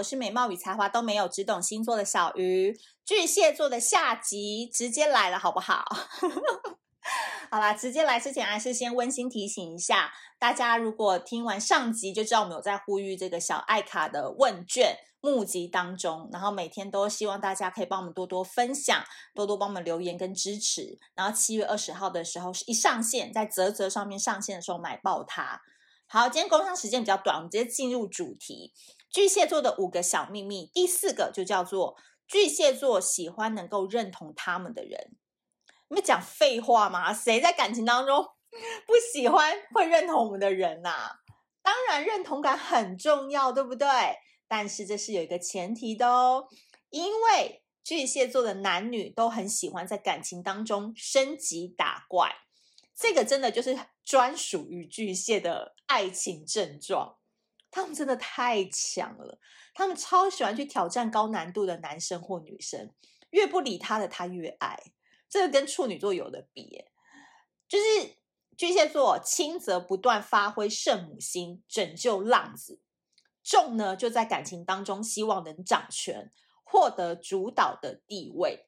我是美貌与才华都没有，只懂星座的小鱼。巨蟹座的下集直接来了，好不好？好啦，直接来之前还是先温馨提醒一下大家，如果听完上集就知道我们有在呼吁这个小爱卡的问卷募集当中，然后每天都希望大家可以帮我们多多分享，多多帮我们留言跟支持。然后七月二十号的时候是一上线，在泽泽上面上线的时候买爆它。好，今天工商时间比较短，我们直接进入主题。巨蟹座的五个小秘密，第四个就叫做巨蟹座喜欢能够认同他们的人。你们讲废话吗？谁在感情当中 不喜欢会认同我们的人呐、啊？当然，认同感很重要，对不对？但是这是有一个前提的哦，因为巨蟹座的男女都很喜欢在感情当中升级打怪。这个真的就是专属于巨蟹的爱情症状，他们真的太强了，他们超喜欢去挑战高难度的男生或女生，越不理他的他越爱，这个跟处女座有的比，就是巨蟹座轻则不断发挥圣母心拯救浪子，重呢就在感情当中希望能掌权，获得主导的地位。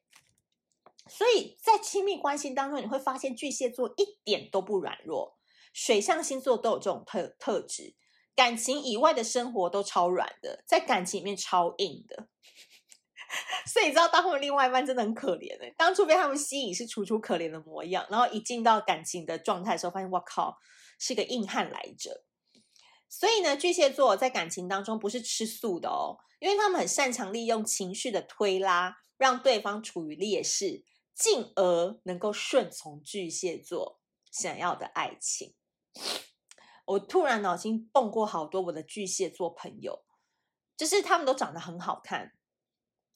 所以在亲密关系当中，你会发现巨蟹座一点都不软弱，水象星座都有这种特特质。感情以外的生活都超软的，在感情里面超硬的。所以你知道，当他们另外一半真的很可怜的，当初被他们吸引是楚楚可怜的模样，然后一进到感情的状态的时候，发现哇靠，是个硬汉来着。所以呢，巨蟹座在感情当中不是吃素的哦，因为他们很擅长利用情绪的推拉，让对方处于劣势。进而能够顺从巨蟹座想要的爱情。我突然脑筋蹦过好多我的巨蟹座朋友，就是他们都长得很好看，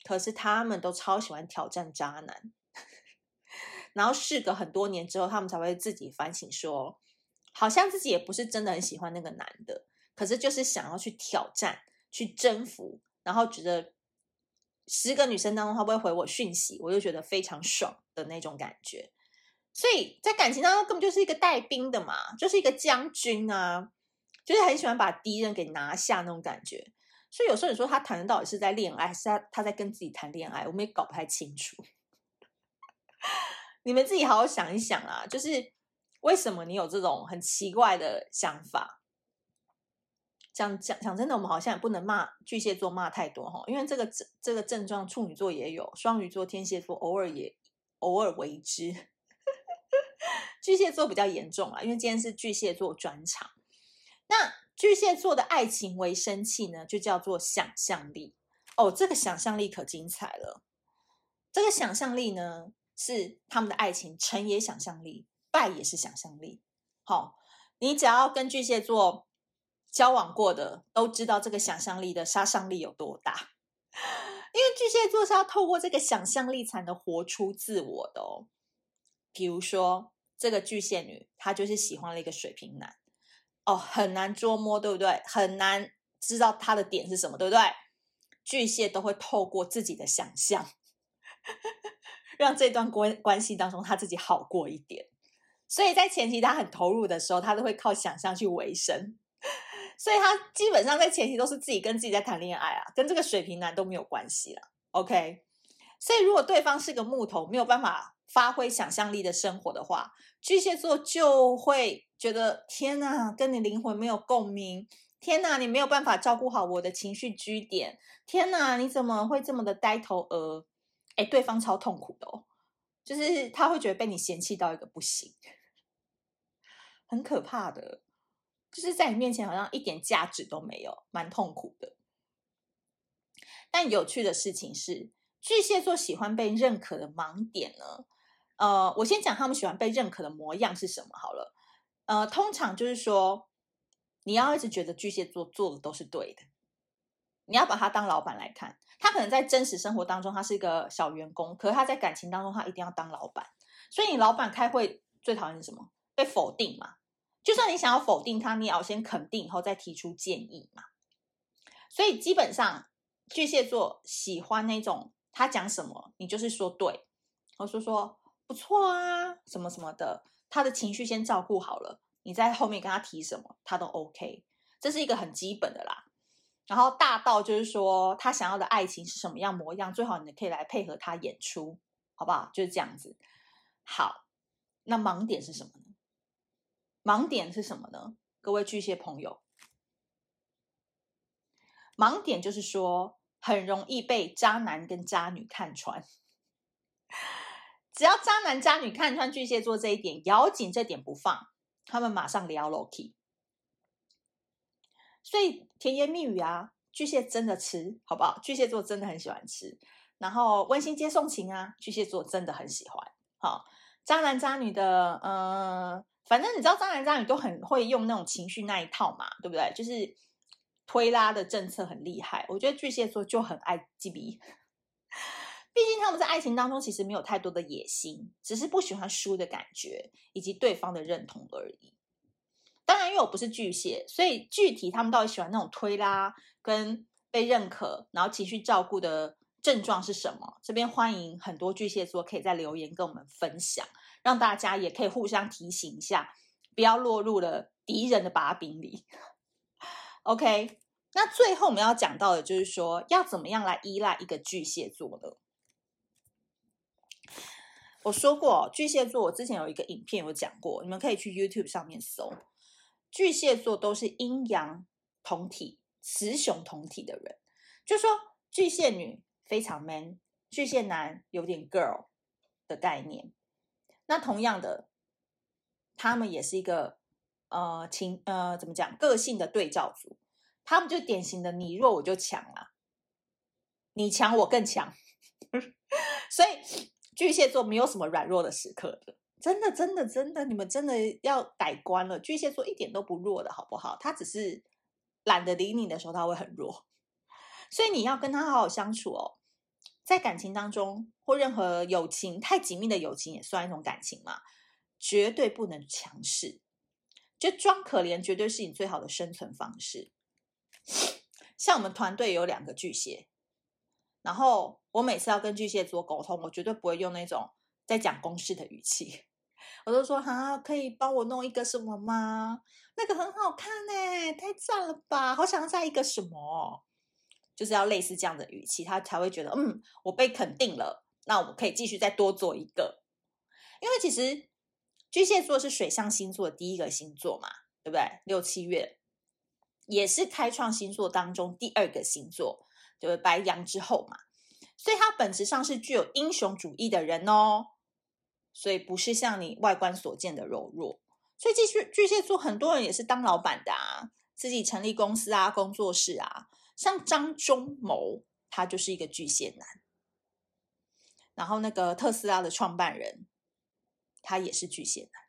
可是他们都超喜欢挑战渣男。然后事隔很多年之后，他们才会自己反省说，好像自己也不是真的很喜欢那个男的，可是就是想要去挑战、去征服，然后觉得。十个女生当中，他不会回我讯息，我就觉得非常爽的那种感觉。所以在感情当中，根本就是一个带兵的嘛，就是一个将军啊，就是很喜欢把敌人给拿下那种感觉。所以有时候你说他谈的到底是在恋爱，还是他他在跟自己谈恋爱，我们也搞不太清楚。你们自己好好想一想啊，就是为什么你有这种很奇怪的想法？讲讲讲真的，我们好像也不能骂巨蟹座骂太多哈，因为这个这这个症状处女座也有，双鱼座、天蝎座偶尔也偶尔为之，巨蟹座比较严重啊，因为今天是巨蟹座专场。那巨蟹座的爱情维生器呢，就叫做想象力哦，这个想象力可精彩了。这个想象力呢，是他们的爱情成也想象力，败也是想象力。好、你只要跟巨蟹座。交往过的都知道这个想象力的杀伤力有多大，因为巨蟹座是要透过这个想象力才能活出自我的哦。比如说，这个巨蟹女，她就是喜欢了一个水瓶男，哦，很难捉摸，对不对？很难知道他的点是什么，对不对？巨蟹都会透过自己的想象，让这段关关系当中他自己好过一点。所以在前期他很投入的时候，他都会靠想象去维生。所以他基本上在前期都是自己跟自己在谈恋爱啊，跟这个水瓶男都没有关系了。OK，所以如果对方是个木头，没有办法发挥想象力的生活的话，巨蟹座就会觉得天哪，跟你灵魂没有共鸣，天哪，你没有办法照顾好我的情绪居点，天哪，你怎么会这么的呆头鹅？哎，对方超痛苦的哦，就是他会觉得被你嫌弃到一个不行，很可怕的。就是在你面前好像一点价值都没有，蛮痛苦的。但有趣的事情是，巨蟹座喜欢被认可的盲点呢？呃，我先讲他们喜欢被认可的模样是什么好了。呃，通常就是说，你要一直觉得巨蟹座做的都是对的，你要把他当老板来看。他可能在真实生活当中他是一个小员工，可是他在感情当中他一定要当老板。所以你老板开会最讨厌什么？被否定嘛。就算你想要否定他，你也要先肯定，以后再提出建议嘛。所以基本上巨蟹座喜欢那种他讲什么，你就是说对，我说说不错啊，什么什么的，他的情绪先照顾好了，你在后面跟他提什么，他都 OK。这是一个很基本的啦。然后大到就是说他想要的爱情是什么样模样，最好你可以来配合他演出，好不好？就是这样子。好，那盲点是什么呢？盲点是什么呢？各位巨蟹朋友，盲点就是说很容易被渣男跟渣女看穿。只要渣男渣女看穿巨蟹座这一点，咬紧这点不放，他们马上撩 Loki。所以甜言蜜语啊，巨蟹真的吃，好不好？巨蟹座真的很喜欢吃。然后温馨接送情啊，巨蟹座真的很喜欢。好，渣男渣女的，嗯，反正你知道，渣男渣女都很会用那种情绪那一套嘛，对不对？就是推拉的政策很厉害。我觉得巨蟹座就很爱鸡逼，毕竟他们在爱情当中其实没有太多的野心，只是不喜欢输的感觉以及对方的认同而已。当然，因为我不是巨蟹，所以具体他们到底喜欢那种推拉跟被认可，然后情绪照顾的症状是什么？这边欢迎很多巨蟹座可以在留言跟我们分享，让大家也可以互相提醒一下，不要落入了敌人的把柄里。OK，那最后我们要讲到的就是说，要怎么样来依赖一个巨蟹座呢？我说过，巨蟹座，我之前有一个影片有讲过，你们可以去 YouTube 上面搜。巨蟹座都是阴阳同体、雌雄同体的人，就说巨蟹女非常 man，巨蟹男有点 girl 的概念。那同样的，他们也是一个呃情呃怎么讲个性的对照组，他们就典型的你弱我就强啊，你强我更强，所以巨蟹座没有什么软弱的时刻的。真的，真的，真的，你们真的要改观了。巨蟹座一点都不弱的，好不好？他只是懒得理你的时候，他会很弱。所以你要跟他好好相处哦。在感情当中，或任何友情，太紧密的友情也算一种感情嘛。绝对不能强势，就装可怜，绝对是你最好的生存方式。像我们团队有两个巨蟹，然后我每次要跟巨蟹座沟通，我绝对不会用那种。在讲公事的语气，我都说啊，可以帮我弄一个什么吗？那个很好看哎，太赞了吧！好想要再一个什么，就是要类似这样的语气，他才会觉得嗯，我被肯定了，那我可以继续再多做一个。因为其实巨蟹座是水象星座的第一个星座嘛，对不对？六七月也是开创星座当中第二个星座，就是白羊之后嘛，所以他本质上是具有英雄主义的人哦。所以不是像你外观所见的柔弱，所以巨蟹巨蟹座很多人也是当老板的啊，自己成立公司啊、工作室啊。像张忠谋，他就是一个巨蟹男。然后那个特斯拉的创办人，他也是巨蟹男，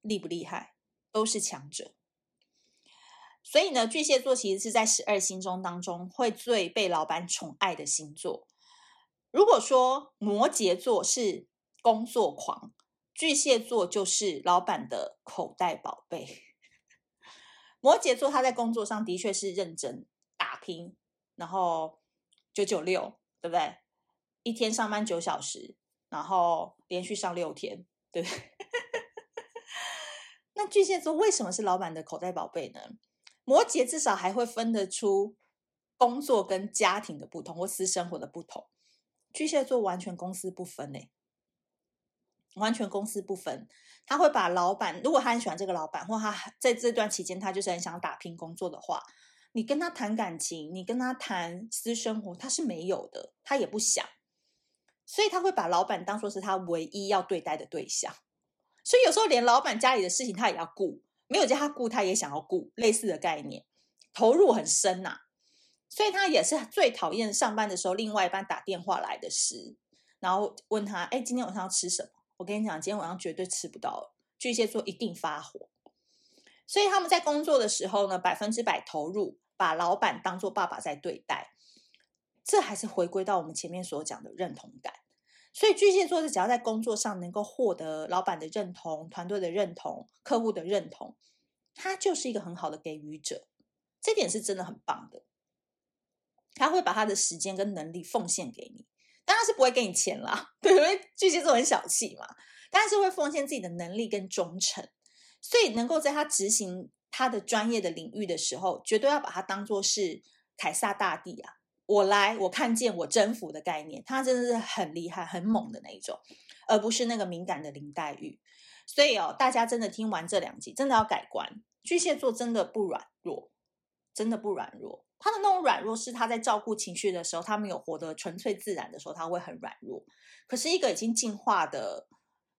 厉不厉害？都是强者。所以呢，巨蟹座其实是在十二星座当中会最被老板宠爱的星座。如果说摩羯座是工作狂，巨蟹座就是老板的口袋宝贝。摩羯座他在工作上的确是认真打拼，然后九九六，对不对？一天上班九小时，然后连续上六天，对不对？那巨蟹座为什么是老板的口袋宝贝呢？摩羯至少还会分得出工作跟家庭的不同或私生活的不同，巨蟹座完全公私不分呢。完全公私不分，他会把老板，如果他很喜欢这个老板，或他在这段期间他就是很想打拼工作的话，你跟他谈感情，你跟他谈私生活，他是没有的，他也不想，所以他会把老板当作是他唯一要对待的对象，所以有时候连老板家里的事情他也要顾，没有叫他顾，他也想要顾，类似的概念，投入很深呐、啊，所以他也是最讨厌上班的时候另外一班打电话来的事，然后问他，哎，今天晚上要吃什么？我跟你讲，今天晚上绝对吃不到。巨蟹座一定发火，所以他们在工作的时候呢，百分之百投入，把老板当做爸爸在对待。这还是回归到我们前面所讲的认同感。所以巨蟹座是只要在工作上能够获得老板的认同、团队的认同、客户的认同，他就是一个很好的给予者。这点是真的很棒的。他会把他的时间跟能力奉献给你。当然是不会给你钱啦，对，因为巨蟹座很小气嘛。但是会奉献自己的能力跟忠诚，所以能够在他执行他的专业的领域的时候，绝对要把他当做是凯撒大帝啊，我来，我看见，我征服的概念，他真的是很厉害、很猛的那一种，而不是那个敏感的林黛玉。所以哦，大家真的听完这两集，真的要改观。巨蟹座真的不软弱，真的不软弱。他的那种软弱是他在照顾情绪的时候，他没有活得纯粹自然的时候，他会很软弱。可是一个已经进化的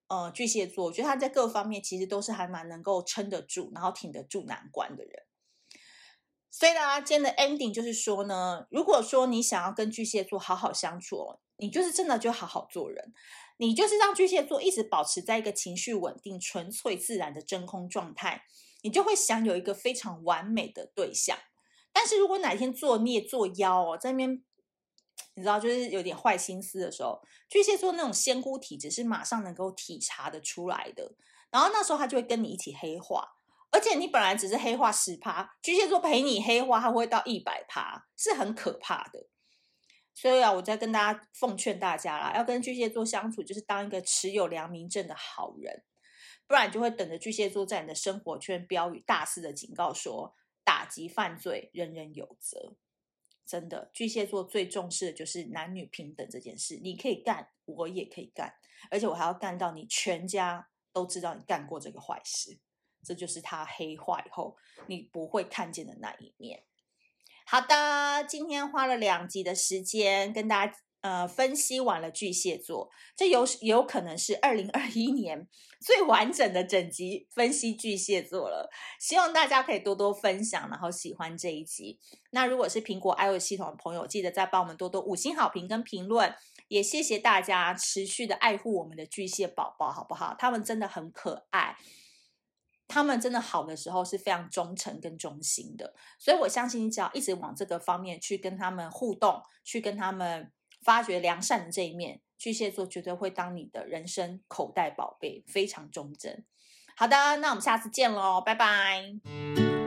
呃巨蟹座，我觉得他在各方面其实都是还蛮能够撑得住，然后挺得住难关的人。所以呢，今天的 ending 就是说呢，如果说你想要跟巨蟹座好好相处哦，你就是真的就好好做人，你就是让巨蟹座一直保持在一个情绪稳定、纯粹自然的真空状态。你就会享有一个非常完美的对象，但是如果哪天作孽作妖哦，在那边，你知道，就是有点坏心思的时候，巨蟹座那种仙姑体质是马上能够体察得出来的，然后那时候他就会跟你一起黑化，而且你本来只是黑化十趴，巨蟹座陪你黑化，他会到一百趴，是很可怕的。所以啊，我在跟大家奉劝大家啦，要跟巨蟹座相处，就是当一个持有良民证的好人。不然就会等着巨蟹座在你的生活圈标语大肆的警告说，打击犯罪，人人有责。真的，巨蟹座最重视的就是男女平等这件事。你可以干，我也可以干，而且我还要干到你全家都知道你干过这个坏事。这就是他黑化以后你不会看见的那一面。好的，今天花了两集的时间跟大家。呃，分析完了巨蟹座，这有有可能是二零二一年最完整的整集分析巨蟹座了。希望大家可以多多分享，然后喜欢这一集。那如果是苹果 iOS 系统的朋友，记得再帮我们多多五星好评跟评论。也谢谢大家持续的爱护我们的巨蟹宝宝，好不好？他们真的很可爱，他们真的好的时候是非常忠诚跟忠心的。所以我相信，你只要一直往这个方面去跟他们互动，去跟他们。发掘良善的这一面，巨蟹座绝对会当你的人生口袋宝贝，非常忠贞。好的，那我们下次见喽，拜拜。